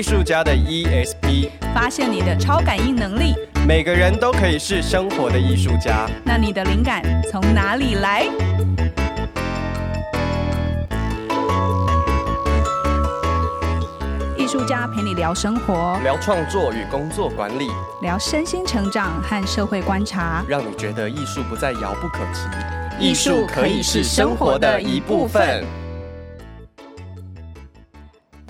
艺术家的 ESP，发现你的超感应能力。每个人都可以是生活的艺术家。那你的灵感从哪里来？艺术家陪你聊生活，聊创作与工作管理，聊身心成长和社会观察，让你觉得艺术不再遥不可及。艺术可以是生活的一部分。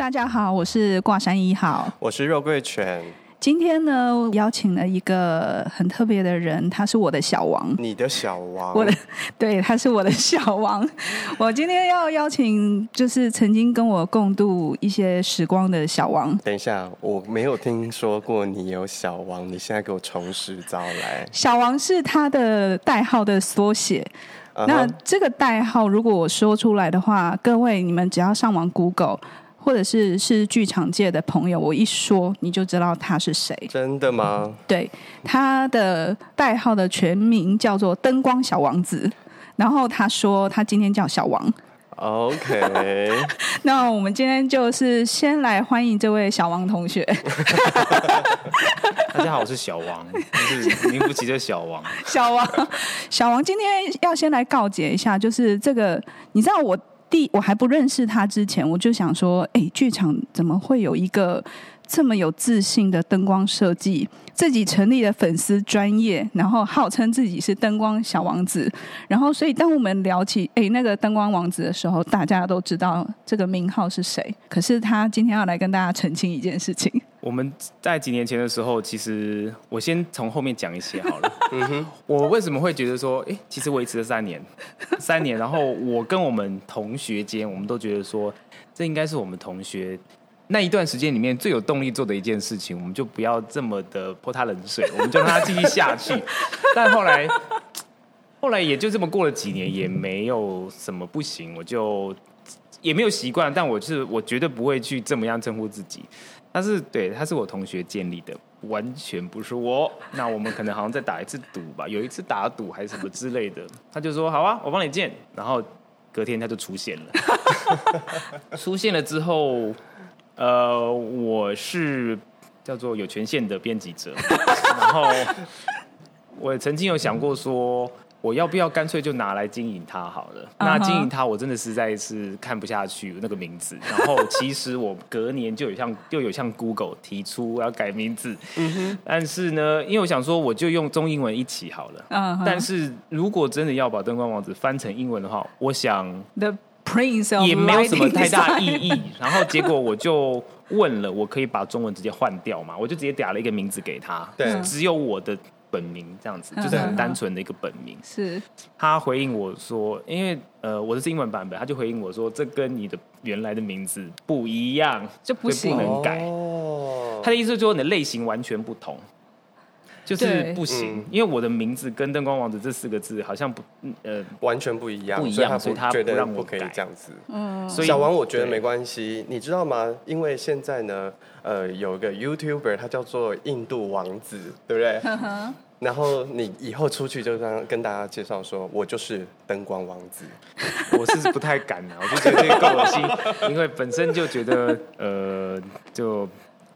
大家好，我是挂山一号，我是肉桂犬。今天呢，邀请了一个很特别的人，他是我的小王。你的小王，我的 对，他是我的小王。我今天要邀请，就是曾经跟我共度一些时光的小王。等一下，我没有听说过你有小王，你现在给我从实招来。小王是他的代号的缩写。Uh. 那这个代号，如果我说出来的话，各位你们只要上网 Google。或者是是剧场界的朋友，我一说你就知道他是谁。真的吗？嗯、对，他的代号的全名叫做灯光小王子。然后他说他今天叫小王。OK。那我们今天就是先来欢迎这位小王同学。大家好，我是小王，就是名副其实的小王。小王，小王，今天要先来告解一下，就是这个，你知道我。第，我还不认识他之前，我就想说，哎，剧场怎么会有一个这么有自信的灯光设计？自己成立了粉丝专业，然后号称自己是灯光小王子。然后，所以当我们聊起哎那个灯光王子的时候，大家都知道这个名号是谁。可是他今天要来跟大家澄清一件事情。我们在几年前的时候，其实我先从后面讲一些好了。嗯哼，我为什么会觉得说，哎，其实维持了三年，三年，然后我跟我们同学间，我们都觉得说，这应该是我们同学那一段时间里面最有动力做的一件事情，我们就不要这么的泼他冷水，我们就让他继续下去。但后来，后来也就这么过了几年，也没有什么不行，我就也没有习惯，但我是我绝对不会去这么样称呼自己。但是，对，他是我同学建立的，完全不是我。那我们可能好像再打一次赌吧，有一次打赌还是什么之类的，他就说好啊，我帮你建。然后隔天他就出现了，出现了之后，呃，我是叫做有权限的编辑者，然后我也曾经有想过说。我要不要干脆就拿来经营它好了？Uh huh. 那经营它，我真的实在是看不下去那个名字。然后其实我隔年就有向就 有向 Google 提出要改名字，uh huh. 但是呢，因为我想说我就用中英文一起好了。Uh huh. 但是如果真的要把灯光王子翻成英文的话，我想 The Prince 也没有什么太大意义。然后结果我就问了，我可以把中文直接换掉吗？我就直接打了一个名字给他，对，只有我的。本名这样子，就是很单纯的一个本名。是，他回应我说，因为呃，我的是英文版本，他就回应我说，这跟你的原来的名字不一样，就不行，不能改。哦，他的意思就是说，你的类型完全不同。就是不行，嗯、因为我的名字跟“灯光王子”这四个字好像不，呃，完全不一样，不一样，所以他不让我改，不可以这样子。嗯，所以小王，我觉得没关系，你知道吗？因为现在呢，呃，有一个 YouTuber，他叫做印度王子，对不对？然后你以后出去就跟跟大家介绍说，我就是灯光王子。我是不太敢啊，我就觉得这个够恶心，因为本身就觉得，呃，就。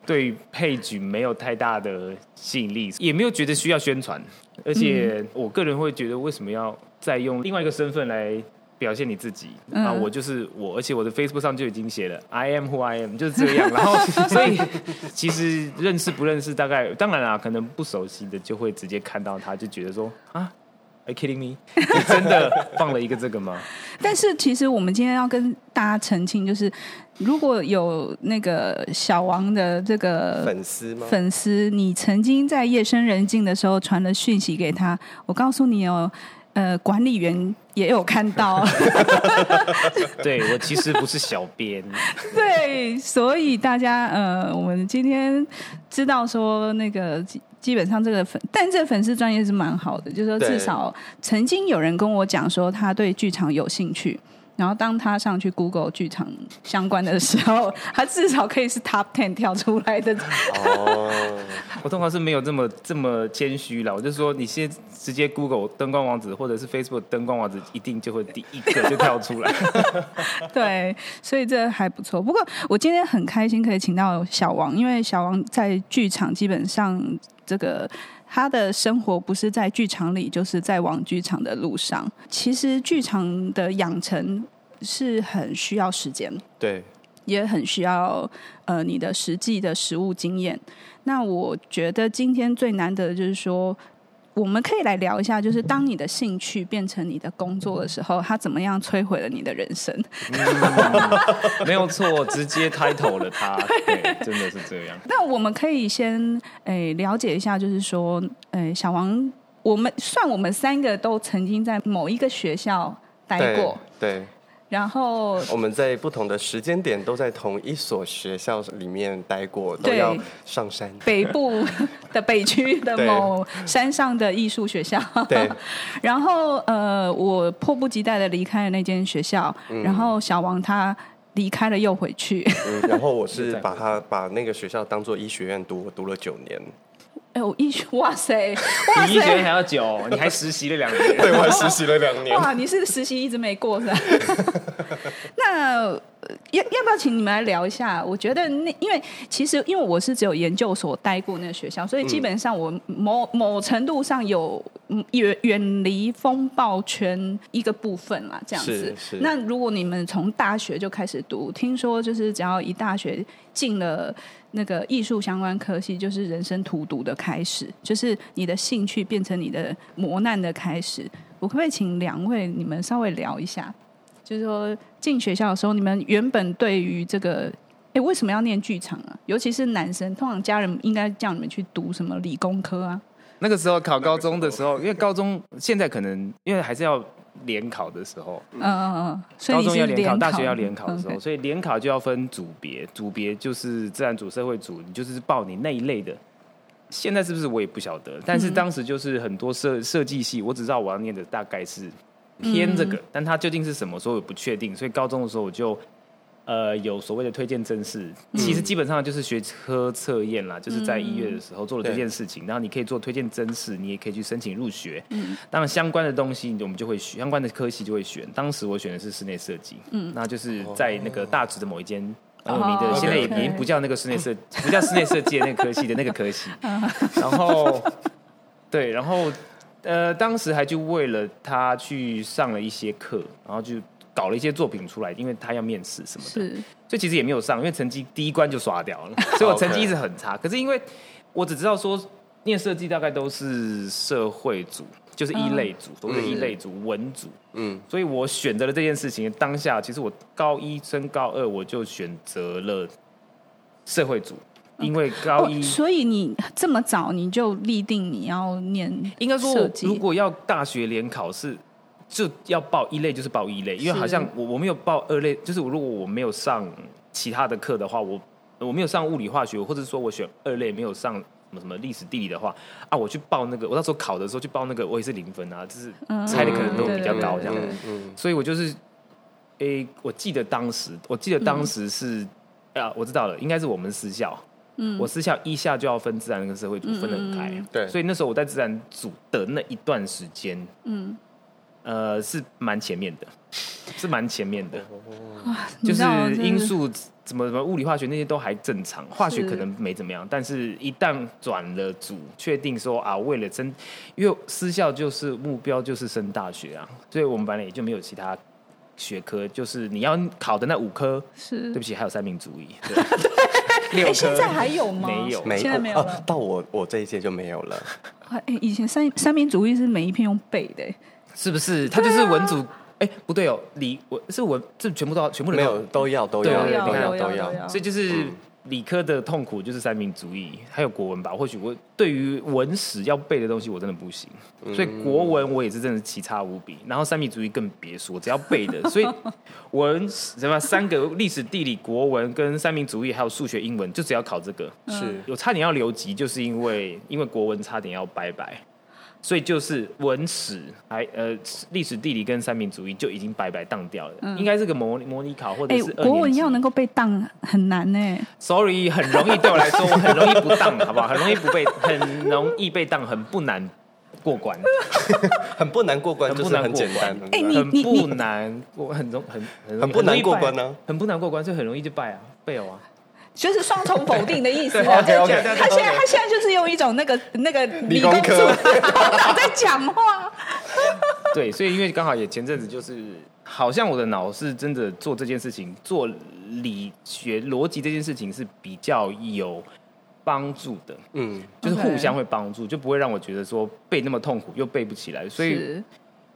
对配角没有太大的吸引力，也没有觉得需要宣传，而且我个人会觉得，为什么要再用另外一个身份来表现你自己？啊，我就是我，而且我的 Facebook 上就已经写了 “I am who I am”，就是这样。然后，所以其实认识不认识，大概当然啦，可能不熟悉的就会直接看到他，就觉得说啊。Are you kidding me？你真的放了一个这个吗？但是其实我们今天要跟大家澄清，就是如果有那个小王的这个粉丝吗？粉丝，你曾经在夜深人静的时候传了讯息给他，我告诉你哦，呃，管理员也有看到。对，我其实不是小编。对，所以大家呃，我们今天知道说那个。基本上这个粉，但这个粉丝专业是蛮好的，就是说至少曾经有人跟我讲说他对剧场有兴趣，然后当他上去 Google 剧场相关的时候，他至少可以是 Top Ten 跳出来的。哦，我通常是没有这么这么谦虚了，我就说你先直接 Google 灯光王子或者是 Facebook 灯光王子，一定就会第一个就跳出来。对，所以这还不错。不过我今天很开心可以请到小王，因为小王在剧场基本上这个。他的生活不是在剧场里，就是在往剧场的路上。其实剧场的养成是很需要时间，对，也很需要呃你的实际的实物经验。那我觉得今天最难得的就是说。我们可以来聊一下，就是当你的兴趣变成你的工作的时候，它怎么样摧毁了你的人生？嗯、没有错，直接开头了它，对，真的是这样。那我们可以先诶、欸、了解一下，就是说，诶、欸、小王，我们算我们三个都曾经在某一个学校待过，对。对然后我们在不同的时间点都在同一所学校里面待过，都要上山。北部 的北区的某山上的艺术学校。对。然后呃，我迫不及待的离开了那间学校，嗯、然后小王他离开了又回去。嗯、然后我是 把他把那个学校当做医学院读，读了九年。哎，我医学 哇塞，哇塞，比医学院还要久，你还实习了两年，对，我还实习了两年。哇，你是实习一直没过是吧？那。要要不要请你们来聊一下？我觉得那因为其实因为我是只有研究所待过那个学校，所以基本上我某某程度上有远远离风暴圈一个部分嘛，这样子。那如果你们从大学就开始读，听说就是只要一大学进了那个艺术相关科系，就是人生荼毒的开始，就是你的兴趣变成你的磨难的开始。我可不可以请两位你们稍微聊一下？就是说，进学校的时候，你们原本对于这个，哎，为什么要念剧场啊？尤其是男生，通常家人应该叫你们去读什么理工科啊？那个时候考高中的时候，因为高中现在可能因为还是要联考的时候，嗯嗯嗯，高中要联考，大学要联考的时候，所以联考就要分组别，组别就是自然组、社会组，你就是报你那一类的。现在是不是我也不晓得，但是当时就是很多设设计系，我只知道我要念的大概是。偏这个，但它究竟是什么，所以我不确定。所以高中的时候我就，呃，有所谓的推荐甄试，其实基本上就是学科测验啦，就是在一月的时候做了这件事情。然后你可以做推荐甄试，你也可以去申请入学。嗯当然相关的东西我们就会选，相关的科系就会选。当时我选的是室内设计，嗯，那就是在那个大直的某一间很有名的，现在也已经不叫那个室内设，不叫室内设计的那个科系的那个科系。然后，对，然后。呃，当时还就为了他去上了一些课，然后就搞了一些作品出来，因为他要面试什么的，是，所以其实也没有上，因为成绩第一关就刷掉了，所以我成绩一直很差。可是因为我只知道说念设计大概都是社会组，就是一类组，都是一类组，文组，嗯，所以我选择了这件事情。当下其实我高一升高二，我就选择了社会组。因为高一，哦，所以你这么早你就立定你要念，应该说，如果要大学联考试，就要报一类就是报一类，因为好像我我没有报二类，就是如果我没有上其他的课的话，我我没有上物理化学，或者说我选二类没有上什么什么历史地理的话，啊，我去报那个，我那时候考的时候去报那个，我也是零分啊，就是猜的可能都比较高这样，所以我就是，诶，我记得当时，我记得当时是，啊，我知道了，应该是我们私校。嗯，我私校一下就要分自然跟社会组，分得很开，对，所以那时候我在自然组的那一段时间，嗯，呃，是蛮前面的，是蛮前面的，就是因素怎么怎么物理化学那些都还正常，化学可能没怎么样，但是一旦转了组，确定说啊，为了升，因为私校就是目标就是升大学啊，所以我们班里也就没有其他学科，就是你要考的那五科，是对不起，还有三民主义。对 哎，现在还有吗？没有，现在没有了。到我我这一届就没有了。哎，以前三三民主义是每一篇用背的，是不是？他就是文组。哎，不对哦，理我是文，这全部都要，全部没有都要都要都要都要，所以就是。理科的痛苦就是三民主义，还有国文吧。或许我对于文史要背的东西，我真的不行。所以国文我也是真的奇差无比。然后三民主义更别说，只要背的。所以文什么三个历史、地理、国文跟三民主义，还有数学、英文，就只要考这个。是，有差点要留级，就是因为因为国文差点要拜拜。所以就是文史还呃历史地理跟三民主义就已经白白当掉了，嗯、应该是个模模拟考或者是国文要能够被当很难呢。Sorry，很容易对我来说，我 很容易不当，好不好？很容易不被，很容易被当，很不难过关，很不难过关，很不难过关。哎，你很不难过，很容很很很不难过关呢，很不难过关，所以很容易就败啊，背哦啊。就是双重否定的意思啊！他现在他现在就是用一种那个那个理工科 在讲话。对，所以因为刚好也前阵子就是，好像我的脑是真的做这件事情，做理学逻辑这件事情是比较有帮助的。嗯，就是互相会帮助，就不会让我觉得说背那么痛苦又背不起来。所以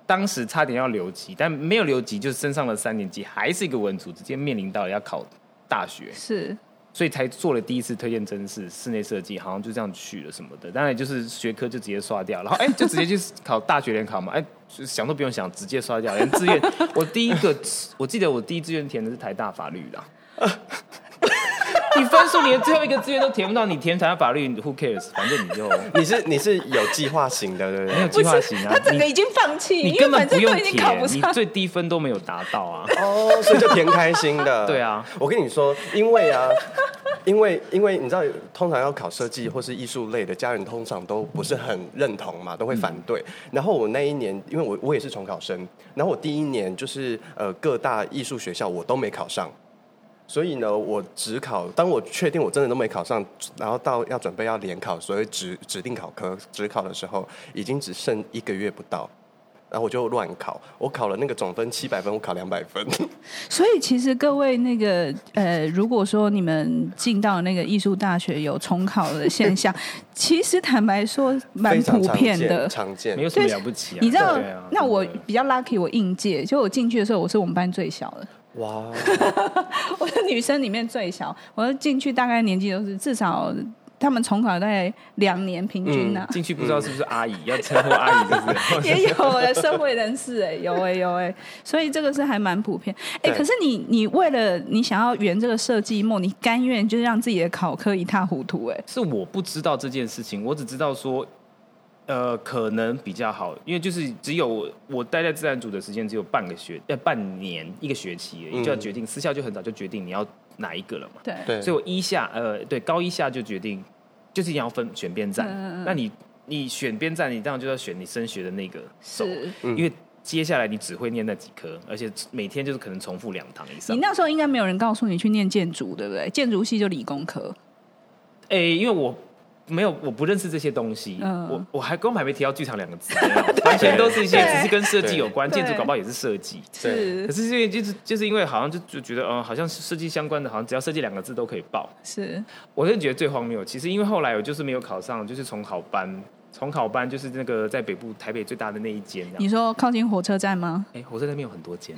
当时差点要留级，但没有留级，就是升上了三年级，还是一个文组，直接面临到要考大学。是。所以才做了第一次推荐真试，室内设计好像就这样去了什么的，当然就是学科就直接刷掉，然后哎、就直接去考大学联考嘛，哎、想都不用想，直接刷掉，连志愿 我第一个我记得我第一志愿填的是台大法律啦。你分数连最后一个志愿都填不到，你填台大法律，Who cares？反正你就 你是你是有计划型的，对不对？没有计划型啊，他整个已经放弃，你根本不用填，你最低分都没有达到啊。哦，所以就填开心的。对啊，我跟你说，因为啊，因为因为你知道，通常要考设计或是艺术类的，家人通常都不是很认同嘛，都会反对。嗯、然后我那一年，因为我我也是重考生，然后我第一年就是呃各大艺术学校我都没考上。所以呢，我只考，当我确定我真的都没考上，然后到要准备要联考，所以指指定考科只考的时候，已经只剩一个月不到，然后我就乱考，我考了那个总分七百分，我考两百分。所以其实各位那个呃，如果说你们进到那个艺术大学有重考的现象，其实坦白说蛮普遍的，常见，常见没有什么了不起啊。你知道，啊、那我比较 lucky，我应届，就我进去的时候，我是我们班最小的。哇！我是女生里面最小，我进去大概年纪都是至少他们重考大概两年平均呢、啊。进、嗯、去不知道是不是阿姨，嗯、要称呼阿姨是不是？也有哎，社会人士哎，有哎有哎，所以这个是还蛮普遍。哎，可是你你为了你想要圆这个设计梦，你甘愿就是让自己的考科一塌糊涂哎？是我不知道这件事情，我只知道说。呃，可能比较好，因为就是只有我待在自然组的时间只有半个学呃半年一个学期而已，就要决定私校就很早就决定你要哪一个了嘛。对，所以我一下呃对高一下就决定，就是一定要分选边站。嗯、那你你选边站，你当然就要选你升学的那个手，是因为接下来你只会念那几科，而且每天就是可能重复两堂以上。你那时候应该没有人告诉你去念建筑，对不对？建筑系就理工科。哎，因为我。没有，我不认识这些东西。嗯、我我还根本还没提到剧场两个字，完全都是一些只是跟设计有关，建筑搞不好也是设计。是，可是因为就是就是因为好像就就觉得，嗯，好像设计相关的，好像只要设计两个字都可以报。是，我真的觉得最荒谬。其实因为后来我就是没有考上，就是从好班。重考班就是那个在北部台北最大的那一间。你说靠近火车站吗？哎，火车站那边有很多间，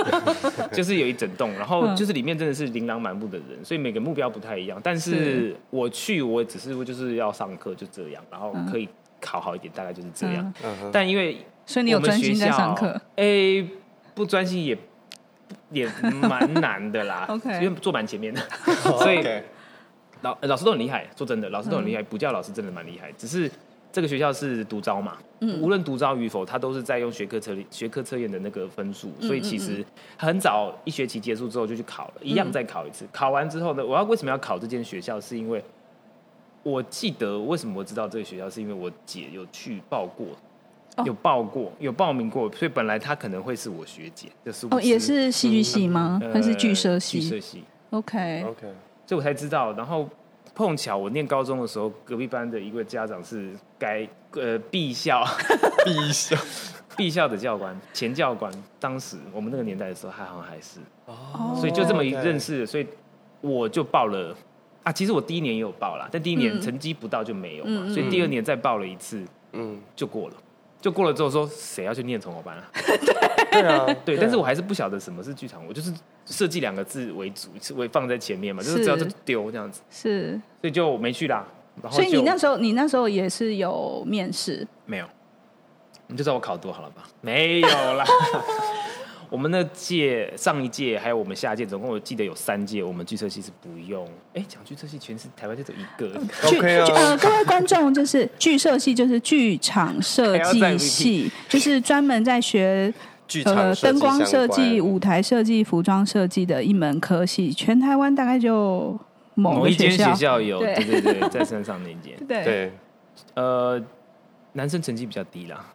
就是有一整栋，然后就是里面真的是琳琅满目的人，所以每个目标不太一样。但是我去，我只是就是要上课，就这样，然后可以考好一点，大概就是这样。嗯、但因为所以你有专心在上课？哎，不专心也也蛮难的啦。OK，因为坐蛮前面的，所以老老师都很厉害。说真的，老师都很厉害，补教老师真的蛮厉害，只是。这个学校是独招嘛？嗯，无论独招与否，他都是在用学科测学科测验的那个分数，所以其实很早一学期结束之后就去考了，一样再考一次。考完之后呢，我要为什么要考这间学校？是因为我记得为什么我知道这个学校，是因为我姐有去报过，有报过，有报名过，所以本来她可能会是我学姐，就是哦，也是戏剧系吗？还是剧社系？剧社系。OK OK，所以我才知道，然后。碰巧我念高中的时候，隔壁班的一位家长是该呃毕校 毕校 毕校的教官，前教官。当时我们那个年代的时候，还好像还是哦，所以就这么一认识，所以我就报了啊。其实我第一年也有报啦，但第一年成绩不到就没有嘛，嗯、所以第二年再报了一次，嗯，就过了。就过了之后说，谁要去念重考班啊？对啊，对，但是我还是不晓得什么是剧场，我就是设计两个字为主，为放在前面嘛，就是只要就丢这样子，是，所以就没去啦。然后所以你那时候，你那时候也是有面试？没有，你就知道我考多好了吧？没有啦。我们那届上一届还有我们下届，总共我记得有三届，我们剧社系是不用。哎，讲剧社系全是台湾就只有一个。OK 啊。呃，各位观众，就是剧社系就是剧场设计系，就是专门在学呃灯光设计、舞台设计、服装设计的一门科系。全台湾大概就某，某一间学校有，对对对，在山上那间。对，对。呃，男生成绩比较低啦。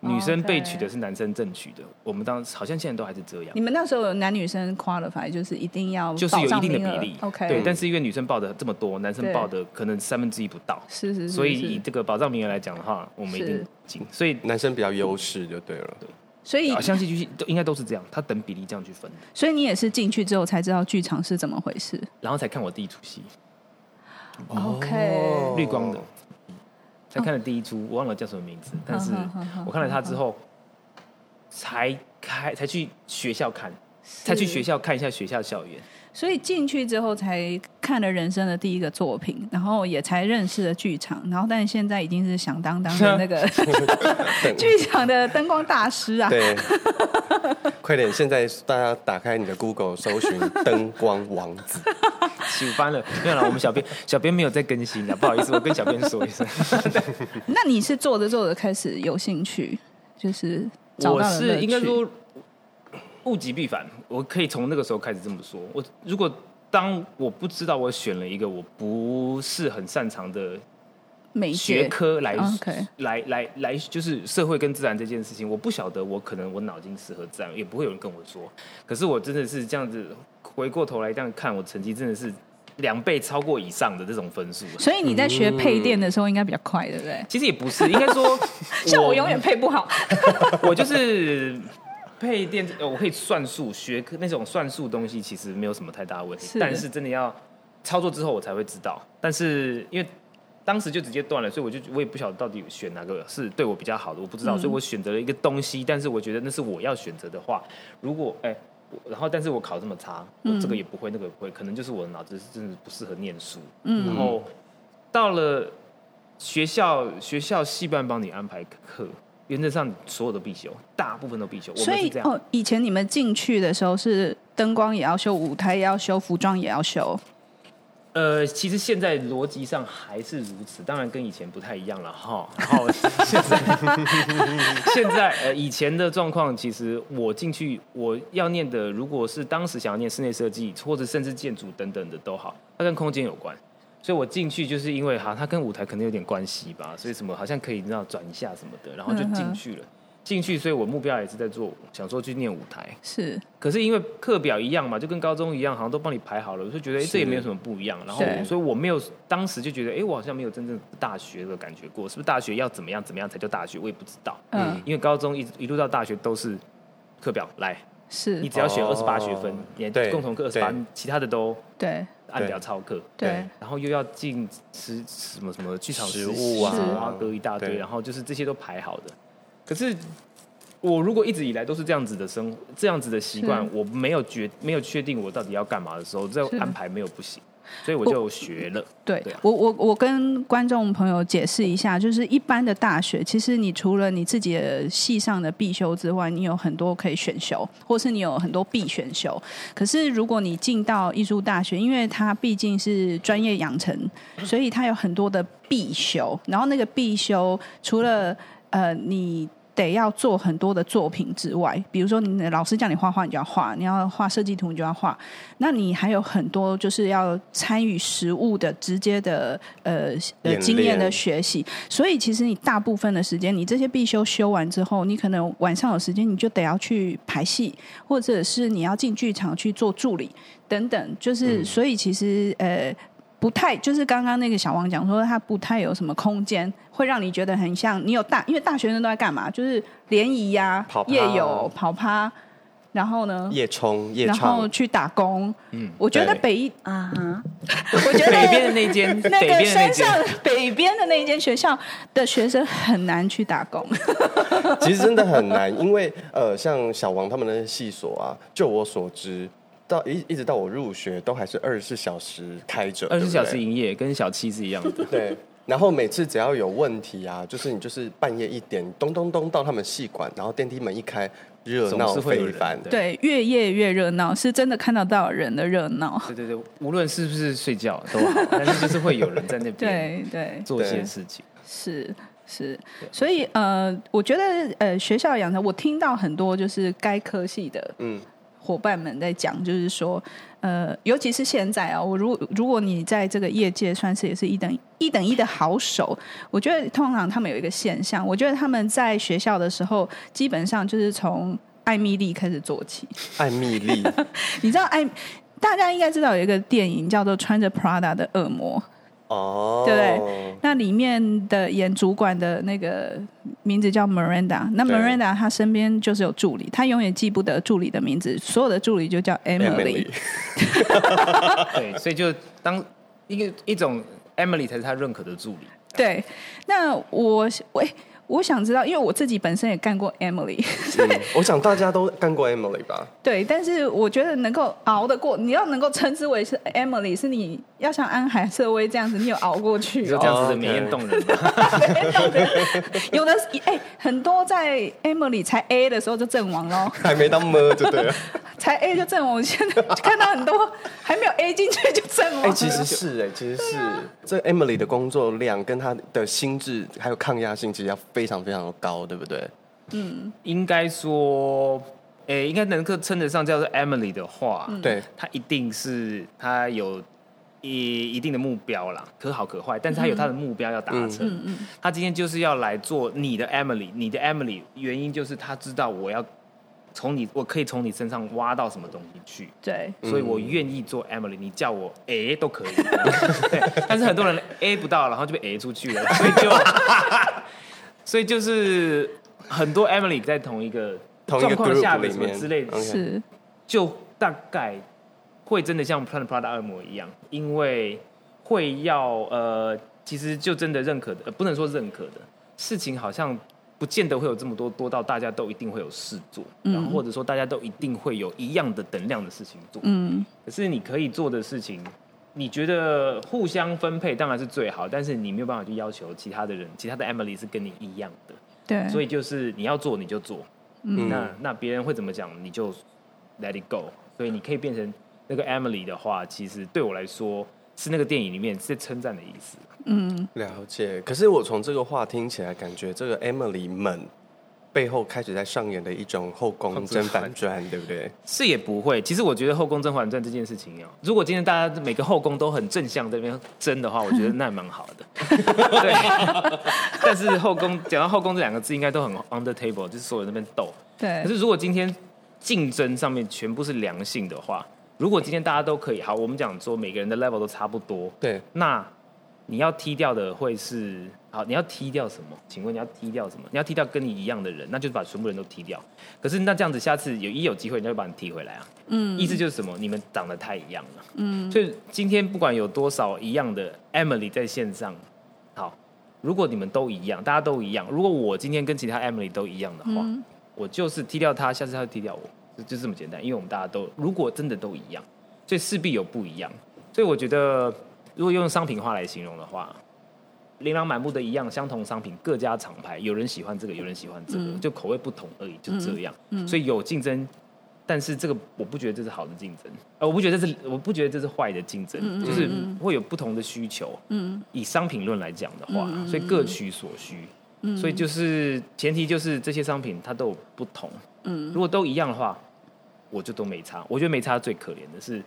女生被取的是男生正取的，我们当时好像现在都还是这样。你们那时候有男女生 qualify 就是一定要就是有一定的比例，OK？对，但是因为女生报的这么多，男生报的可能三分之一不到，是是是。所以以这个保障名额来讲的话，我们一定进。所以男生比较优势就对了。对，所以相信剧都应该都是这样，他等比例这样去分。所以你也是进去之后才知道剧场是怎么回事，然后才看我第一出戏。OK，绿光的。才看了第一出，我忘了叫什么名字，但是我看了他之后，才开才去学校看，才去学校看一下学校校园。所以进去之后才看了人生的第一个作品，然后也才认识了剧场，然后但是现在已经是响当当的那个 剧场的灯光大师啊！对，快点！现在大家打开你的 Google 搜寻“灯光王子”。喜欢了，没有了。我们小编 小编没有在更新的，不好意思，我跟小编说一声。那你是做着做着开始有兴趣，就是。我是应该说物极必反，我可以从那个时候开始这么说。我如果当我不知道我选了一个我不是很擅长的美学科来来来来，就是社会跟自然这件事情，我不晓得我可能我脑筋适合自然，也不会有人跟我说。可是我真的是这样子。回过头来这样看，我成绩真的是两倍超过以上的这种分数。所以你在学配电的时候应该比较快，对不对？其实也不是，应该说 像我永远配不好。我就是配电，我可以算数学科那种算数东西，其实没有什么太大问题。是。但是真的要操作之后，我才会知道。但是因为当时就直接断了，所以我就我也不晓得到底选哪个是对我比较好的，我不知道，嗯、所以我选择了一个东西。但是我觉得那是我要选择的话，如果哎。然后，但是我考这么差，我这个也不会，那个也不会，可能就是我的脑子是真的不适合念书。嗯，然后到了学校，学校系办帮你安排课，原则上所有的必修，大部分都必修。所以哦，以前你们进去的时候是灯光也要修，舞台也要修，服装也要修。呃，其实现在逻辑上还是如此，当然跟以前不太一样了哈。然后现在现在呃，以前的状况，其实我进去我要念的，如果是当时想要念室内设计或者甚至建筑等等的都好，它跟空间有关，所以我进去就是因为哈，它跟舞台可能有点关系吧，所以什么好像可以那转一下什么的，然后就进去了。进去，所以我目标也是在做，想说去念舞台。是，可是因为课表一样嘛，就跟高中一样，好像都帮你排好了，我就觉得哎，这也没有什么不一样。然后，所以我没有当时就觉得，哎，我好像没有真正大学的感觉过，是不是大学要怎么样怎么样才叫大学？我也不知道。嗯，因为高中一一路到大学都是课表来，是你只要选二十八学分，连共同课二十八，其他的都对按表操课。对，然后又要进吃什么什么剧场食物啊，花歌一大堆，然后就是这些都排好的。可是，我如果一直以来都是这样子的生活，这样子的习惯，我没有决没有确定我到底要干嘛的时候，这安排没有不行，所以我就学了。对，对啊，我我我跟观众朋友解释一下，就是一般的大学，其实你除了你自己的系上的必修之外，你有很多可以选修，或是你有很多必选修。可是如果你进到艺术大学，因为它毕竟是专业养成，所以它有很多的必修。然后那个必修，除了呃你。得要做很多的作品之外，比如说你的老师叫你画画，你就要画；你要画设计图，你就要画。那你还有很多就是要参与实物的、直接的呃呃经验的学习。所以其实你大部分的时间，你这些必修修完之后，你可能晚上有时间，你就得要去排戏，或者是你要进剧场去做助理等等。就是所以其实呃。不太，就是刚刚那个小王讲说，他不太有什么空间，会让你觉得很像你有大，因为大学生都在干嘛？就是联谊呀、夜游、跑趴，然后呢，夜冲、夜然后去打工。嗯，我觉得北一啊，我觉得北边的那间，那个山上北边的那间学校的学生很难去打工。其实真的很难，因为呃，像小王他们的系所啊，就我所知。到一一直到我入学，都还是二十四小时开着，二十四小时营业，跟小七是一样。的。对，然后每次只要有问题啊，就是你就是半夜一点，咚咚咚到他们系馆，然后电梯门一开，热闹非凡，对，越夜越热闹，是真的看得到人的热闹。对对对，无论是不是睡觉都好，但是就是会有人在那边 对对。做一些事情。是是，所以呃，我觉得呃，学校养成，我听到很多就是该科系的嗯伙伴们在讲，就是说呃，尤其是现在啊，我如果如果你在这个业界算是也是一等一等一的好手，我觉得通常他们有一个现象，我觉得他们在学校的时候，基本上就是从艾蜜莉开始做起。艾蜜莉，你知道艾？大家应该知道有一个电影叫做《穿着 Prada 的恶魔》哦，对不对？那里面的演主管的那个名字叫 Miranda。那 Miranda 她身边就是有助理，她永远记不得助理的名字，所有的助理就叫 Emily。对，所以就当一个一种 Emily 才是他认可的助理。对，那我喂。我想知道，因为我自己本身也干过 Emily，所以、嗯、我想大家都干过 Emily 吧。对，但是我觉得能够熬得过，你要能够称之为是 Emily，是你要像安海瑟薇这样子，你有熬过去、哦，就这样子的明 艳动人。有的哎、欸，很多在 Emily 才 A 的时候就阵亡了，还没当 M 就对了，才 A 就阵亡。我现在看到很多还没有 A 进去就阵亡。哎、欸，其实是哎、欸，其实是、啊、这 Emily 的工作量跟她的心智还有抗压性，其实要非常非常的高，对不对？嗯，应该说，哎、欸，应该能够称得上叫做 Emily 的话，嗯、对，她一定是她有一一定的目标啦，可好可坏，但是她有她的目标要达成。嗯嗯，她今天就是要来做你的 Emily，你的 Emily，原因就是她知道我要从你，我可以从你身上挖到什么东西去。对，所以我愿意做 Emily，你叫我 A 都可以。对，但是很多人 A 不到，然后就被 A 出去了，所以就。所以就是很多 Emily 在同一个状况下的什么之类的，是就大概会真的像 Plan Prada 恶魔一样，因为会要呃，其实就真的认可的，呃，不能说认可的事情，好像不见得会有这么多多到大家都一定会有事做，然后或者说大家都一定会有一样的等量的事情做，嗯，可是你可以做的事情。你觉得互相分配当然是最好，但是你没有办法去要求其他的人，其他的 Emily 是跟你一样的，对，所以就是你要做你就做，嗯，那那别人会怎么讲你就 let it go，所以你可以变成那个 Emily 的话，其实对我来说是那个电影里面是称赞的意思，嗯，了解。可是我从这个话听起来，感觉这个 Emily 们。背后开始在上演的一种后宫甄嬛传，对不对？是也不会。其实我觉得后宫甄嬛传这件事情哦，如果今天大家每个后宫都很正向这边争的话，我觉得那蛮好的。对。但是后宫讲到后宫这两个字，应该都很 on the table，就是所有人那边斗。对。可是如果今天竞争上面全部是良性的话，如果今天大家都可以，好，我们讲说每个人的 level 都差不多，对，那。你要踢掉的会是好，你要踢掉什么？请问你要踢掉什么？你要踢掉跟你一样的人，那就是把全部人都踢掉。可是那这样子，下次有一有机会，人家会把你踢回来啊。嗯，意思就是什么？你们长得太一样了。嗯，所以今天不管有多少一样的 Emily 在线上，好，如果你们都一样，大家都一样，如果我今天跟其他 Emily 都一样的话，嗯、我就是踢掉他，下次他会踢掉我，就就这么简单。因为我们大家都如果真的都一样，所以势必有不一样。所以我觉得。如果用商品化来形容的话，琳琅满目的一样相同商品，各家厂牌，有人喜欢这个，有人喜欢这个，嗯、就口味不同而已，就这样。嗯嗯、所以有竞争，但是这个我不觉得这是好的竞争，呃，我不觉得这是我不觉得这是坏的竞争，嗯、就是会有不同的需求。嗯，以商品论来讲的话，嗯、所以各取所需。嗯，所以就是前提就是这些商品它都有不同。嗯，如果都一样的话，我就都没差。我觉得没差最可怜的是。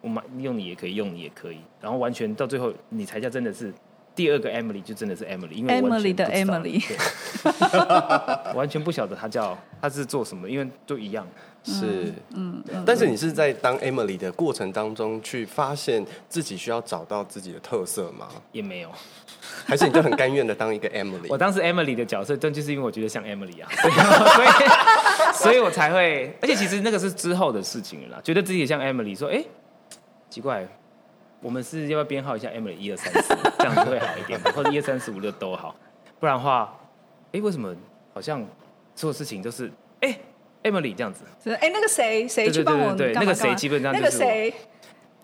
我买用你也可以，用你也可以，然后完全到最后，你才叫真的是第二个 Emily，就真的是 Emily，因为完全不知道 Emily 的 Emily，完全不晓得她叫她是做什么，因为都一样。是，嗯，但是你是在当 Emily 的过程当中去发现自己需要找到自己的特色吗？也没有，还是你就很甘愿的当一个 Emily？我当时 Emily 的角色，但就是因为我觉得像 Emily 啊，所以，所以我才会，而且其实那个是之后的事情了啦，觉得自己也像 Emily，说，哎、欸。奇怪，我们是要不要编号一下 Emily 一二三四，这样子会好一点，或者一二三四五六都好，不然的话，哎，为什么好像所有事情都是哎 Emily 这样子？是哎，那个谁谁去帮我？对，那个谁基本上那个谁，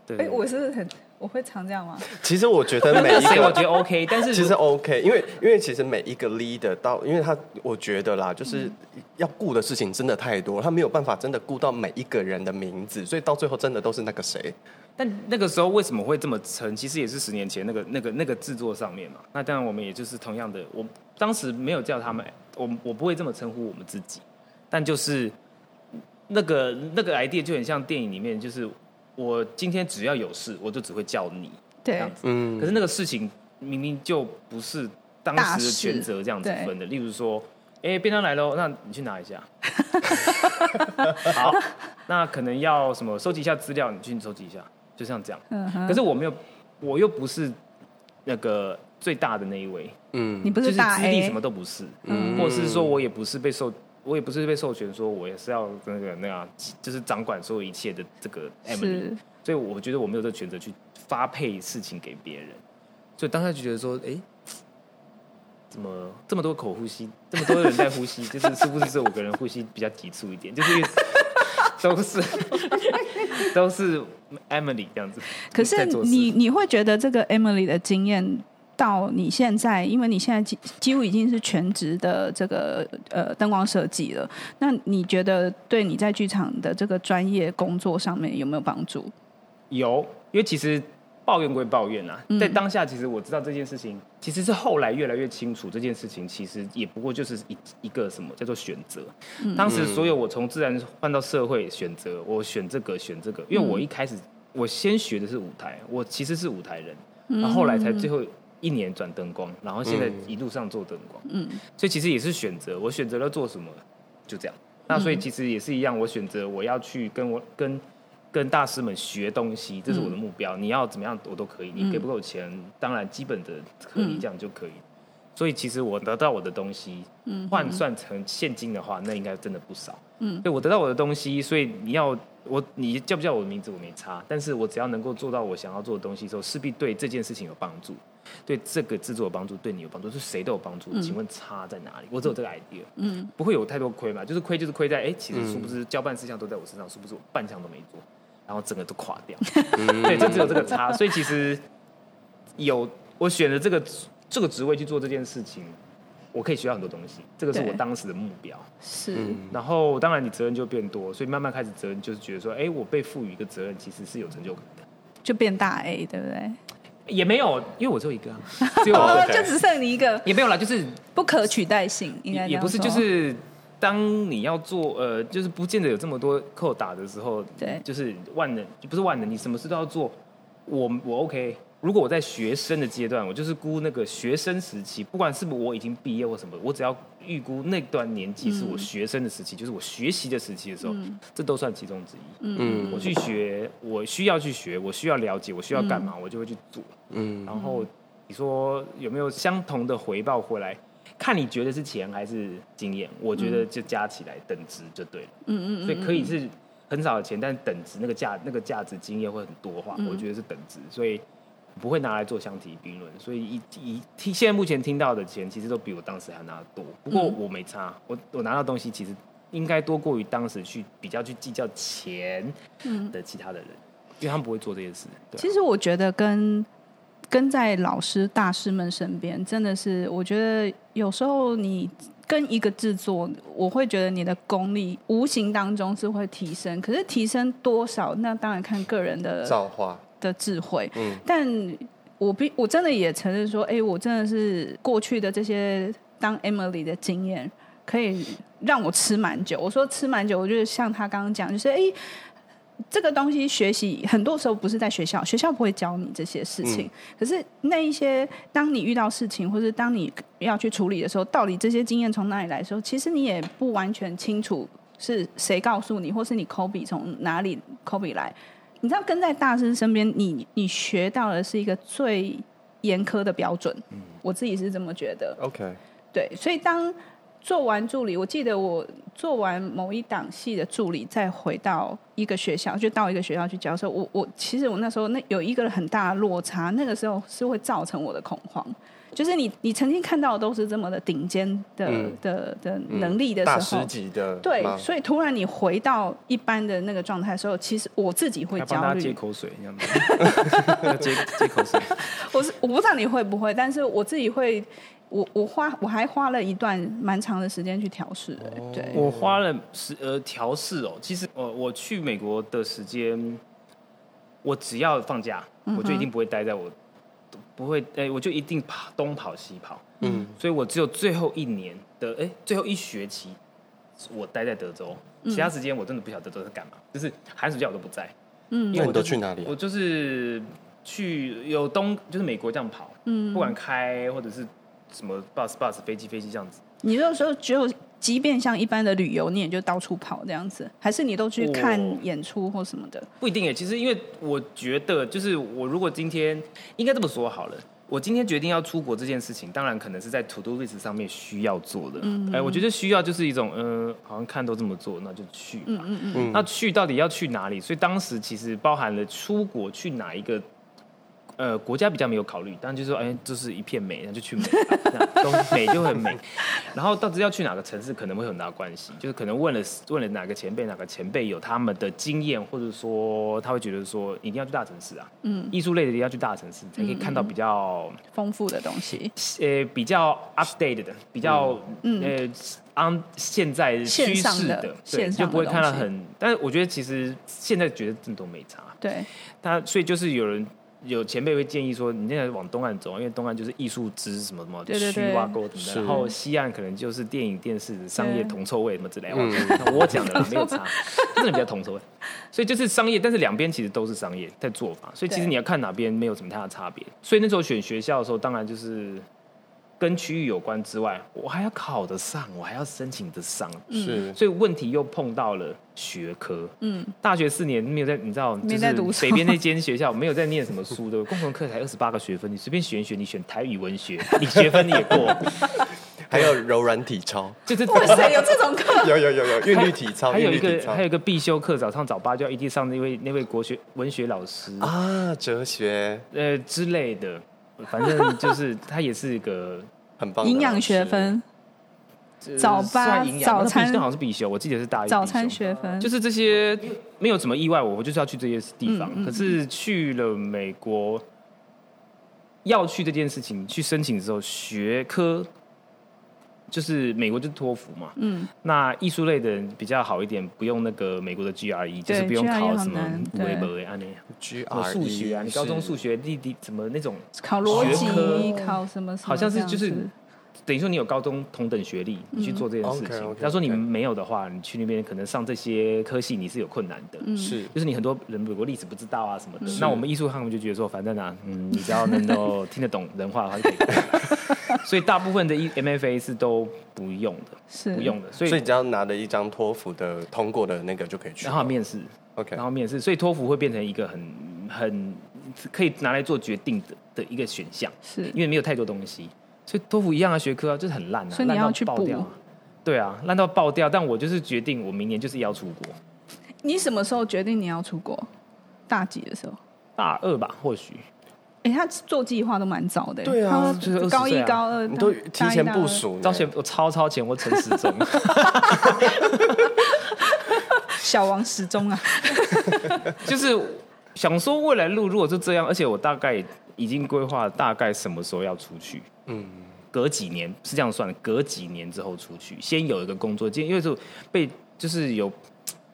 对，哎，我是很我会常这样吗？其实我觉得每一个，我觉得 OK，但是其实 OK，因为因为其实每一个 leader 到，因为他我觉得啦，就是要顾的事情真的太多，他没有办法真的顾到每一个人的名字，所以到最后真的都是那个谁。但那个时候为什么会这么沉？其实也是十年前那个那个那个制作上面嘛。那当然我们也就是同样的，我当时没有叫他们，我我不会这么称呼我们自己，但就是那个那个 idea 就很像电影里面就是。我今天只要有事，我就只会叫你这样子。嗯，可是那个事情明明就不是当时的权责这样子分的。例如说，哎、欸，便当来喽，那你去拿一下。好，那可能要什么收集一下资料，你去收集一下，就像这样。嗯，可是我没有，我又不是那个最大的那一位。嗯，你不是大 A，就是资历什么都不是。嗯，或者是说我也不是被授。我也不是被授权说，我也是要那个那样，就是掌管所有一切的这个 Emily，所以我觉得我没有这个权责去发配事情给别人，所以当下就觉得说，哎、欸，怎么这么多口呼吸，这么多人在呼吸，就是是不是这五个人呼吸比较急促一点？就是 都是都是 Emily 这样子。可是你你会觉得这个 Emily 的经验？到你现在，因为你现在几几乎已经是全职的这个呃灯光设计了，那你觉得对你在剧场的这个专业工作上面有没有帮助？有，因为其实抱怨归抱怨啊，在当下其实我知道这件事情，其实是后来越来越清楚，这件事情其实也不过就是一一个什么叫做选择。当时所有我从自然换到社会选择，我选这个选这个，因为我一开始我先学的是舞台，我其实是舞台人，然后后来才最后。一年转灯光，然后现在一路上做灯光，嗯，所以其实也是选择，我选择了做什么，就这样。那所以其实也是一样，我选择我要去跟我跟跟大师们学东西，这是我的目标。你要怎么样我都可以，你给不够钱，当然基本的可以这样就可以。所以其实我得到我的东西，换算成现金的话，那应该真的不少。嗯，对我得到我的东西，所以你要我你叫不叫我的名字我没差，但是我只要能够做到我想要做的东西之后，势必对这件事情有帮助。对这个制作有帮助，对你有帮助，是谁都有帮助。请问差在哪里？我只有这个 idea，嗯，不会有太多亏嘛？就是亏就是亏在，哎，其实殊不知交办事项都在我身上，殊不知我半项都没做，然后整个都垮掉。对，就只有这个差。所以其实有我选择这个这个职位去做这件事情，我可以学到很多东西。这个是我当时的目标。是。然后当然你责任就变多，所以慢慢开始责任就是觉得说，哎，我被赋予一个责任，其实是有成就感的，就变大 A，对不对？也没有，因为我只有一个，只有 就只剩你一个，也没有啦，就是不可取代性，应该也不是，就是当你要做呃，就是不见得有这么多扣打的时候，对，就是万能，不是万能，你什么事都要做，我我 OK。如果我在学生的阶段，我就是估那个学生时期，不管是不是我已经毕业或什么，我只要预估那段年纪是我学生的时期，嗯、就是我学习的时期的时候，嗯、这都算其中之一。嗯，我去学，我需要去学，我需要了解，我需要干嘛，嗯、我就会去做。嗯，然后你说有没有相同的回报回来？看你觉得是钱还是经验？我觉得就加起来等值就对了。嗯嗯，所以可以是很少的钱，但等值那个价那个价值经验会很多话，我觉得是等值，所以。不会拿来做相提并论，所以以以听现在目前听到的钱，其实都比我当时还拿得多。不过我没差，我我拿到东西其实应该多过于当时去比较去计较钱的其他的人，嗯、因为他们不会做这件事。其实我觉得跟跟在老师大师们身边，真的是我觉得有时候你跟一个制作，我会觉得你的功力无形当中是会提升，可是提升多少，那当然看个人的造化。的智慧，嗯，但我必我真的也承认说，哎、欸，我真的是过去的这些当 Emily 的经验，可以让我吃蛮久。我说吃蛮久，我就是像他刚刚讲，就是哎、欸，这个东西学习很多时候不是在学校，学校不会教你这些事情。嗯、可是那一些，当你遇到事情，或是当你要去处理的时候，到底这些经验从哪里来的时候，其实你也不完全清楚是谁告诉你，或是你 copy 从哪里 copy 来。你知道跟在大师身边，你你学到的是一个最严苛的标准。嗯，我自己是这么觉得。OK，对，所以当做完助理，我记得我做完某一档戏的助理，再回到一个学校，就到一个学校去教授。我我其实我那时候那有一个很大的落差，那个时候是会造成我的恐慌。就是你你曾经看到的都是这么的顶尖的、嗯、的的能力的时候，大师级的，对，所以突然你回到一般的那个状态的时候，其实我自己会焦虑。接口水，这样子，接接口水。我是我不知道你会不会，但是我自己会。我我花我还花了一段蛮长的时间去调试，对，我花了时呃调试哦。其实我我去美国的时间，我只要放假，我就一定不会待在我，不会哎，我就一定跑东跑西跑，嗯，所以我只有最后一年的哎最后一学期，我待在德州，其他时间我真的不晓得德州在干嘛，就是寒暑假我都不在，嗯，因为我都去哪里？我就是去有东就是美国这样跑，嗯，不管开或者是。什么 bus bus 飞机飞机这样子？你那时候只有，即便像一般的旅游，你也就到处跑这样子，还是你都去看演出或什么的？不一定诶。其实因为我觉得，就是我如果今天应该这么说好了，我今天决定要出国这件事情，当然可能是在 to do list 上面需要做的。嗯，哎，我觉得需要就是一种，嗯、呃，好像看都这么做，那就去吧。嗯嗯嗯。那去到底要去哪里？所以当时其实包含了出国去哪一个。呃，国家比较没有考虑，但就是说，哎，这是一片美，那就去美吧，都美就很美。然后到底要去哪个城市，可能会有很大关系，就是可能问了问了哪个前辈，哪个前辈有他们的经验，或者说他会觉得说，一定要去大城市啊，嗯，艺术类的一定要去大城市才可以看到比较丰富的东西，呃，比较 updated 的，比较嗯呃按现在趋势的，对，就不会看到很。但是我觉得其实现在觉得真的都没差，对，他所以就是有人。有前辈会建议说，你现在往东岸走，因为东岸就是艺术之什么什么区挖沟什么的，然后西岸可能就是电影、电视、商业铜臭味什么之类的。嗯、我讲的啦没有差，真的比较铜臭味。所以就是商业，但是两边其实都是商业在做法，所以其实你要看哪边没有什么太大差别。所以那时候选学校的时候，当然就是。跟区域有关之外，我还要考得上，我还要申请得上，是，所以问题又碰到了学科。嗯，大学四年没有在，你知道，就是北边那间学校没有在念什么书的，共同课才二十八个学分，你随便选一选，你选台语文学，你学分你也过。还有柔软体操，就是哇塞，有这种课？有有有有韵律体操，还有一个还有一个必修课，早上早八就要一定上那位那位国学文学老师。啊，哲学。呃之类的。反正就是他也是一个很棒营养学分，早八早餐好像是必修，我记得是大一早餐学分，就是这些没有什么意外，我我就是要去这些地方。可是去了美国，要去这件事情去申请的时候，学科。就是美国就是托福嘛，嗯，那艺术类的人比较好一点，不用那个美国的 GRE，就是不用考什么微博啊那样，数学啊，你高中数学弟弟怎么那种考逻辑，考什么？好像是就是等于说你有高中同等学历，你去做这件事情。他说你们没有的话，你去那边可能上这些科系你是有困难的，是，就是你很多人美国历史不知道啊什么的。那我们艺术他们就觉得说，反正啊，嗯，你只要能够听得懂人话的话就可以。所以大部分的 MFA 是都不用的，是不用的。所以，所以只要拿了一张托福的通过的那个就可以去，然后面试，OK，然后面试。所以托福会变成一个很很可以拿来做决定的的一个选项，是因为没有太多东西。所以托福一样的学科啊，就是很烂啊，所以你要去爆掉。对啊，烂到爆掉。但我就是决定，我明年就是要出国。你什么时候决定你要出国？大几的时候？大二吧，或许。哎，他做计划都蛮早的。对啊，就是高一、高二，你都提前部署。超前我超超前，我陈时中，小王时钟啊，就是想说未来路如果是这样，而且我大概已经规划大概什么时候要出去。嗯，隔几年是这样算的，隔几年之后出去，先有一个工作经，因为就被就是有。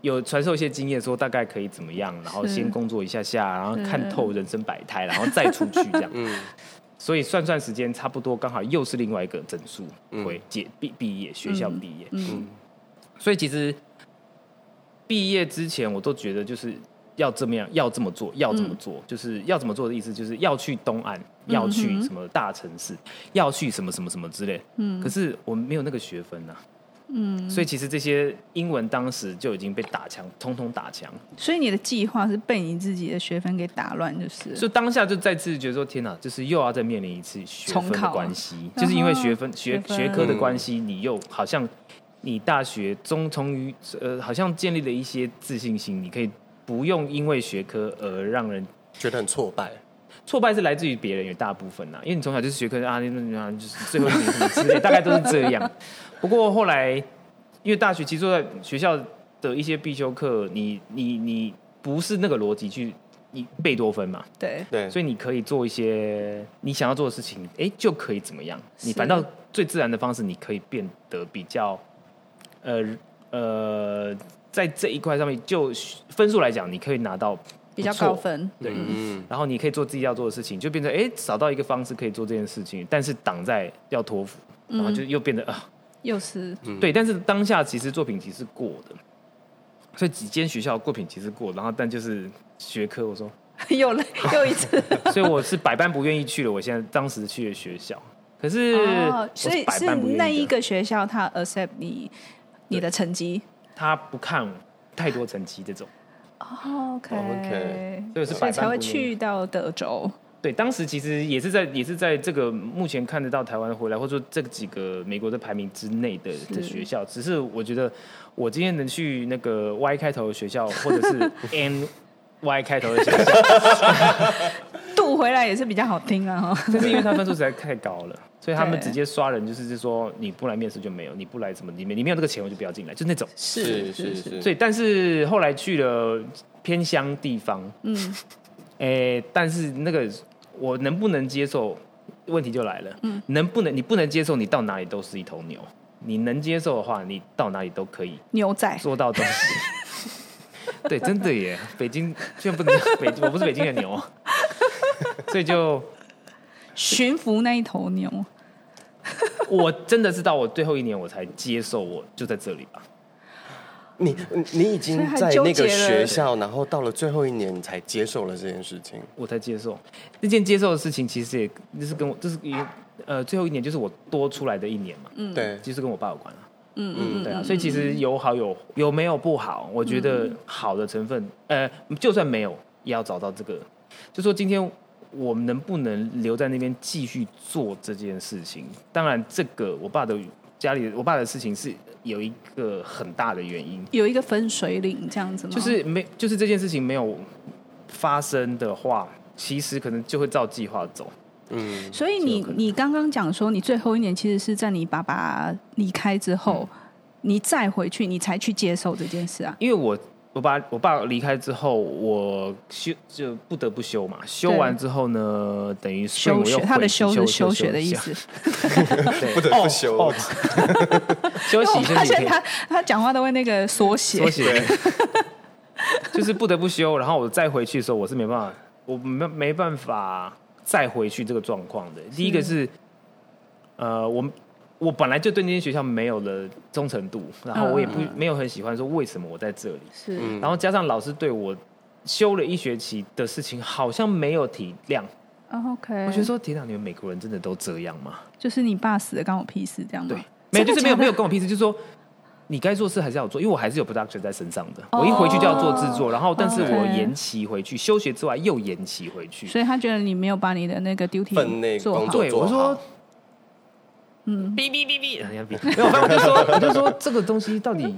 有传授一些经验，说大概可以怎么样，然后先工作一下下，然后看透人生百态，然后再出去这样。嗯，所以算算时间，差不多刚好又是另外一个整数会结毕毕业，学校毕业。嗯，所以其实毕业之前，我都觉得就是要这么样，要这么做，要怎么做，就是要怎么做的意思，就是要去东岸，要去什么大城市，要去什么什么什么之类。嗯，可是我们没有那个学分啊。嗯，所以其实这些英文当时就已经被打枪，通通打枪。所以你的计划是被你自己的学分给打乱，就是。所以当下就再次觉得说：“天哪，就是又要再面临一次学分的关系，就是因为学分学学科的关系，你又好像你大学中从于呃，好像建立了一些自信心，你可以不用因为学科而让人觉得很挫败。挫败是来自于别人，有大部分呐，因为你从小就是学科啊，那那就是最后一年什么之类，大概都是这样。不过后来，因为大学其实坐在学校的一些必修课，你你你不是那个逻辑去你贝多芬嘛？对对，所以你可以做一些你想要做的事情，哎，就可以怎么样？你反倒最自然的方式，你可以变得比较，呃呃，在这一块上面，就分数来讲，你可以拿到。比较高分，对，然后你可以做自己要做的事情，就变成哎，找到一个方式可以做这件事情，但是挡在要托福，然后就又变得啊，又是。对，但是当下其实作品集是过的，所以几间学校作品集是过，然后但就是学科，我说。又来又一次，所以我是百般不愿意去了。我现在当时去的学校，可是所以是那一个学校他 accept 你你的成绩，他不看太多成绩这种。Oh, OK OK，所以是百般不愿意，所以才会去到德州。对，当时其实也是在也是在这个目前看得到台湾回来，或者说这几个美国的排名之内的的学校。只是我觉得我今天能去那个 Y 开头的学校，或者是 N Y 开头的学校，度回来也是比较好听啊。哈，这是因为他分数实在太高了。所以他们直接刷人，就是说你不来面试就没有，你不来什么里面，你没有这个钱我就不要进来，就那种。是是是。所以，但是后来去了偏乡地方，嗯，哎、欸，但是那个我能不能接受？问题就来了，嗯，能不能？你不能接受，你到哪里都是一头牛；你能接受的话，你到哪里都可以牛仔做到东西。对，真的耶！北京居然不能 北，我不是北京的牛，所以就驯服那一头牛。我真的是到我最后一年我才接受，我就在这里吧。你你已经在那个学校，然后到了最后一年你才接受了这件事情，我才接受那件接受的事情，其实也就是跟我就是呃最后一年就是我多出来的一年嘛，嗯，对，其实跟我爸有关啊，嗯嗯对啊，所以其实有好有有没有不好，我觉得好的成分，呃，就算没有也要找到这个，就说今天。我们能不能留在那边继续做这件事情？当然，这个我爸的家里，我爸的事情是有一个很大的原因，有一个分水岭这样子吗？就是没，就是这件事情没有发生的话，其实可能就会照计划走。嗯，所以你你刚刚讲说，你最后一年其实是在你爸爸离开之后，嗯、你再回去，你才去接受这件事啊？因为我。我爸我爸离开之后，我休就不得不休嘛。休完之后呢，等于休学，他的休是休学的意思。不得不休。哦，休息。发现他他讲话都会那个缩写。缩写。就是不得不休，然后我再回去的时候，我是没办法，我没没办法再回去这个状况的。第一个是，呃，我。我本来就对那间学校没有了忠诚度，然后我也不没有很喜欢说为什么我在这里，是，然后加上老师对我修了一学期的事情好像没有体谅，OK，我觉得说天哪，你们美国人真的都这样吗？就是你爸死了关我屁事这样吗？对，没有就是没有没有关我屁事，就是说你该做事还是要做，因为我还是有 production 在身上的，我一回去就要做制作，然后但是我延期回去休学之外又延期回去，所以他觉得你没有把你的那个 duty 做好，对，我说。嗯，哔哔哔哔，没有，我就说，我就说这个东西到底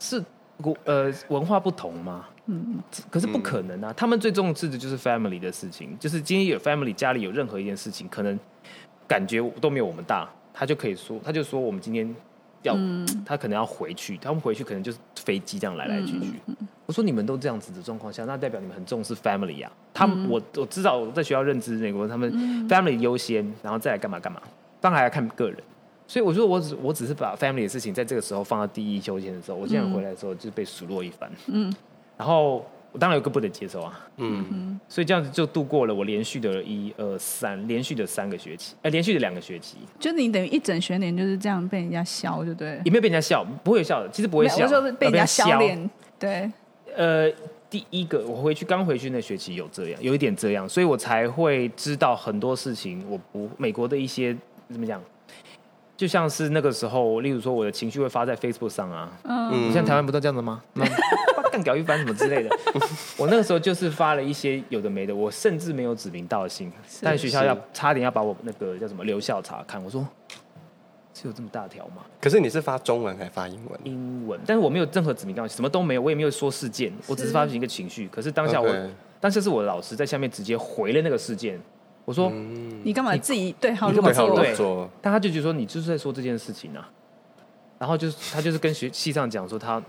是国呃文化不同吗？嗯，可是不可能啊！他们最重视的就是 family 的事情，就是今天有 family 家里有任何一件事情，可能感觉都没有我们大，他就可以说，他就说我们今天要，他可能要回去，他们回去可能就是飞机这样来来去去。我说你们都这样子的状况下，那代表你们很重视 family 呀。他们我我知道我在学校认知美国，他们 family 优先，然后再来干嘛干嘛。当然还要看个人，所以我说我只我只是把 family 的事情在这个时候放到第一优先的时候，我现在回来的时候就被数落一番。嗯，然后我当然有个不能接受啊。嗯，所以这样子就度过了我连续的一二三连续的三个学期，哎、呃，连续的两个学期。就你等于一整学年就是这样被人家笑，就对。也没有被人家笑，不会有笑的，其实不会笑。我说是被人家笑脸。对。呃，第一个我回去刚回去那学期有这样，有一点这样，所以我才会知道很多事情。我不美国的一些。怎么讲？就像是那个时候，例如说我的情绪会发在 Facebook 上啊，嗯，你像台湾不都这样子吗？干屌一番什么之类的。我那个时候就是发了一些有的没的，我甚至没有指名道姓，但学校要差点要把我那个叫什么留校查看。我说是有这么大条吗？可是你是发中文还是发英文？英文，但是我没有任何指名道姓，什么都没有，我也没有说事件，我只是发一个情绪。可是当下我但这是我的老师在下面直接回了那个事件。我说：“嗯、你干嘛自己对号你入座？对，做但他就觉得说你就是在说这件事情啊。然后就是他就是跟学系上讲说他，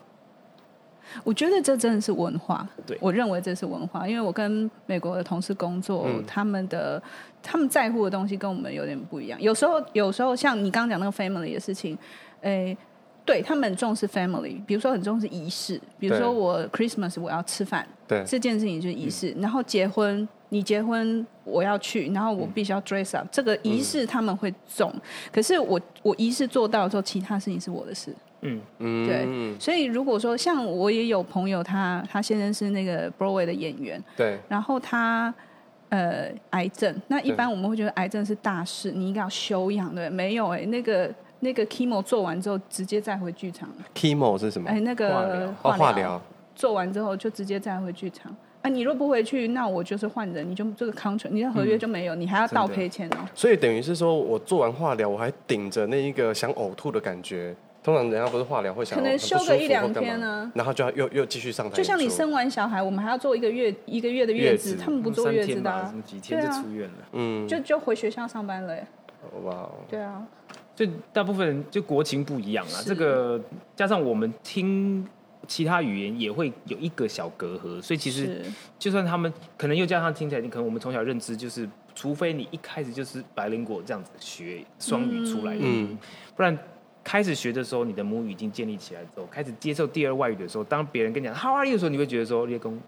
我觉得这真的是文化。对，我认为这是文化，因为我跟美国的同事工作，嗯、他们的他们在乎的东西跟我们有点不一样。有时候，有时候像你刚刚讲那个 family 的事情，诶。”对他们很重视 family，比如说很重视仪式，比如说我 Christmas 我要吃饭，对这件事情就是仪式。然后结婚，你结婚我要去，然后我必须要 dress up，、嗯、这个仪式他们会重。嗯、可是我我仪式做到之后，其他事情是我的事。嗯嗯，对。所以如果说像我也有朋友他，他他先生是那个 Broadway 的演员，对，然后他呃癌症，那一般我们会觉得癌症是大事，你应该要休养，对，没有哎、欸，那个。那个 chemo 做完之后，直接再回剧场。chemo 是什么？哎，那个化疗、哦、做完之后就直接再回剧场。啊，你若不回去，那我就是换人，你就这个 contract，你的合约就没有，嗯、你还要倒赔钱哦。所以等于是说我做完化疗，我还顶着那一个想呕吐的感觉。通常人家不是化疗会想可能休个一两天呢，然后就要又又继续上台。就像你生完小孩，我们还要做一个月一个月的月子，月子他们不坐月子的、啊，几天就出院了。嗯，就就回学校上班了耶。哇，对啊。就大部分人就国情不一样啊，这个加上我们听其他语言也会有一个小隔阂，所以其实就算他们可能又加上听起来，你可能我们从小认知就是，除非你一开始就是白灵果这样子学双语出来的，嗯，不然开始学的时候，你的母语已经建立起来之后，开始接受第二外语的时候，当别人跟你讲 How are you 的时候，你会觉得说叶公。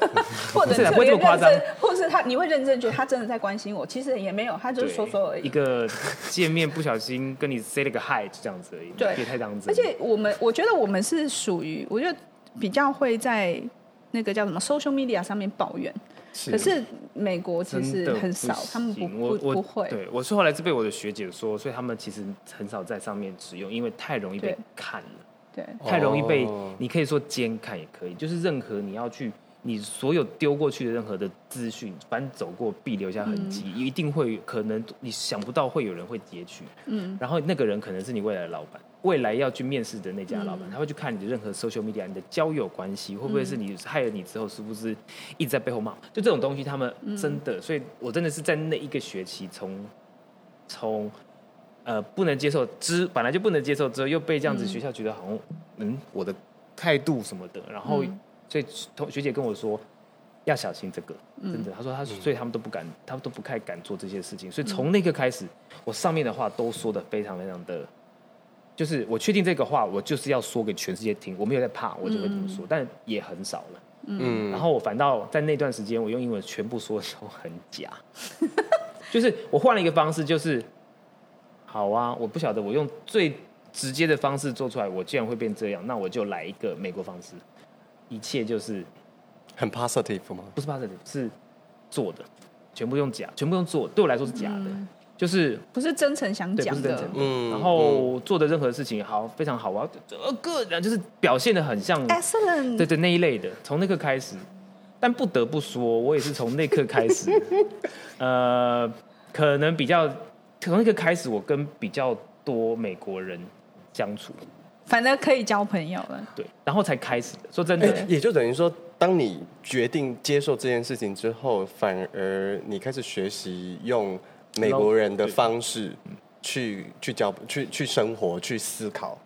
或者是不会这么夸张，或是他你会认真觉得他真的在关心我，其实也没有，他就是说说而已。一个见面不小心跟你 say 了个 hi，就这样子而已，对，别太当真。而且我们我觉得我们是属于，我觉得比较会在那个叫什么 social media 上面抱怨，是。可是美国其实很少，他们不不不会。对，我是后来是被我的学姐说，所以他们其实很少在上面使用，因为太容易被看了，对，太容易被你可以说监看也可以，就是任何你要去。你所有丢过去的任何的资讯，反正走过必留下痕迹，嗯、一定会可能你想不到会有人会截取，嗯，然后那个人可能是你未来的老板，未来要去面试的那家老板，嗯、他会去看你的任何 social media，你的交友关系会不会是你害了你之后是不是一直在背后骂？就这种东西，他们真的，嗯、所以我真的是在那一个学期从从呃不能接受之本来就不能接受之后，又被这样子学校觉得好像嗯我的态度什么的，然后。嗯所以同学姐跟我说要小心这个，真的。她说她所以他们都不敢，他们都不太敢做这些事情。所以从那个开始，我上面的话都说的非常非常的，就是我确定这个话，我就是要说给全世界听。我没有在怕，我就会这么说，但也很少了。嗯。然后我反倒在那段时间，我用英文全部说的时候很假，就是我换了一个方式，就是好啊，我不晓得我用最直接的方式做出来，我既然会变这样，那我就来一个美国方式。一切就是很 positive 吗？不是 positive，是做的，全部用假，全部用做，对我来说是假的，嗯、就是不是真诚想讲的，不是真诚。嗯，然后做的任何事情好，非常好啊，呃，good，就是表现的很像 excellent，对对那一类的，从那刻开始。但不得不说，我也是从那刻开始，呃，可能比较从那刻开始，我跟比较多美国人相处。反正可以交朋友了，对，然后才开始的。说真的，欸，也就等于说，当你决定接受这件事情之后，反而你开始学习用美国人的方式去去交、去去生活、去思考。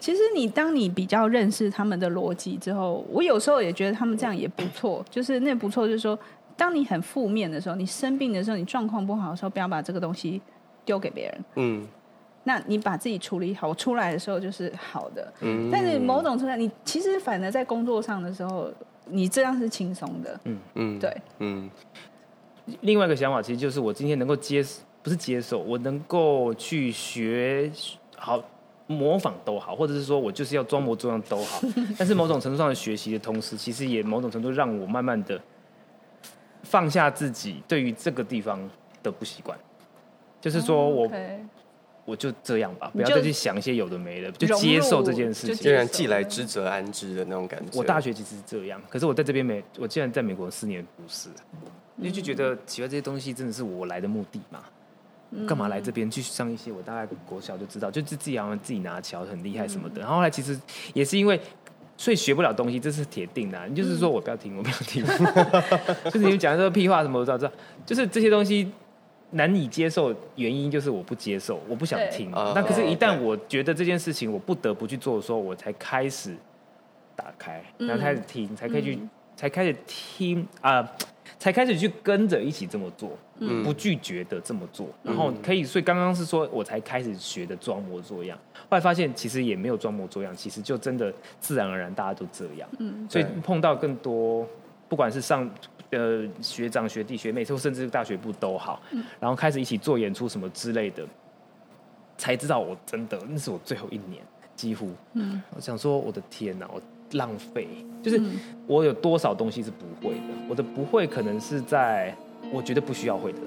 其实你当你比较认识他们的逻辑之后，我有时候也觉得他们这样也不错。就是那不错，就是说，当你很负面的时候，你生病的时候，你状况不好的时候，不要把这个东西丢给别人。嗯。那你把自己处理好，出来的时候就是好的。嗯，但是某种程度，你其实反而在工作上的时候，你这样是轻松的。嗯嗯，对，嗯。另外一个想法，其实就是我今天能够接，不是接受，我能够去学好模仿都好，或者是说我就是要装模作样都好。但是某种程度上的学习的同时，其实也某种程度让我慢慢的放下自己对于这个地方的不习惯，就是说我。我就这样吧，不要再去想一些有的没的，就接受这件事情。既然既来之则安之的那种感觉。我大学其实是这样，可是我在这边美，我既然在美国四年不是，因为就觉得奇怪，这些东西真的是我来的目的嘛？干嘛来这边去上一些我大概国小就知道，就自己好像自己拿桥很厉害什么的。然后后来其实也是因为所以学不了东西，这是铁定的、啊。你就是说我不要听，我不要听，就是你们讲的这个屁话什么我知道，知道，就是这些东西难以接受，原因就是我不接受，我不想听。那可是，一旦我觉得这件事情我不得不去做的时候，我才开始打开，然后开始听，嗯、才可以去，才开始听啊。呃才开始去跟着一起这么做，嗯、不拒绝的这么做，然后可以，所以刚刚是说我才开始学的装模作样，后来发现其实也没有装模作样，其实就真的自然而然大家都这样，嗯，所以碰到更多，不管是上呃学长学弟学妹，甚至大学部都好，嗯、然后开始一起做演出什么之类的，才知道我真的那是我最后一年，几乎，嗯，我想说我的天哪，我。浪费，就是我有多少东西是不会的，我的不会可能是在我觉得不需要会的，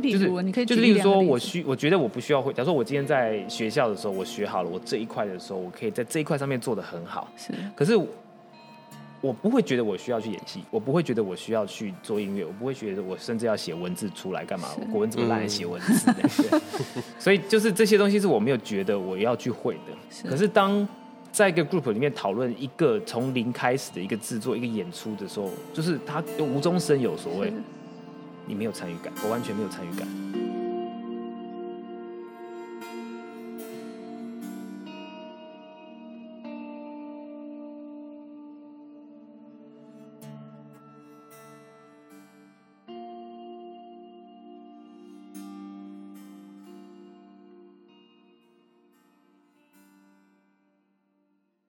例如你可以就是例如说我需我觉得我不需要会，假如说我今天在学校的时候我学好了我这一块的时候，我可以在这一块上面做的很好，是，可是我不会觉得我需要去演戏，我不会觉得我需要去做音乐，我不会觉得我甚至要写文字出来干嘛？国文这么烂，写文字，对，所以就是这些东西是我没有觉得我要去会的，是可是当。在一个 group 里面讨论一个从零开始的一个制作、一个演出的时候，就是他无中生有所谓，你没有参与感，我完全没有参与感。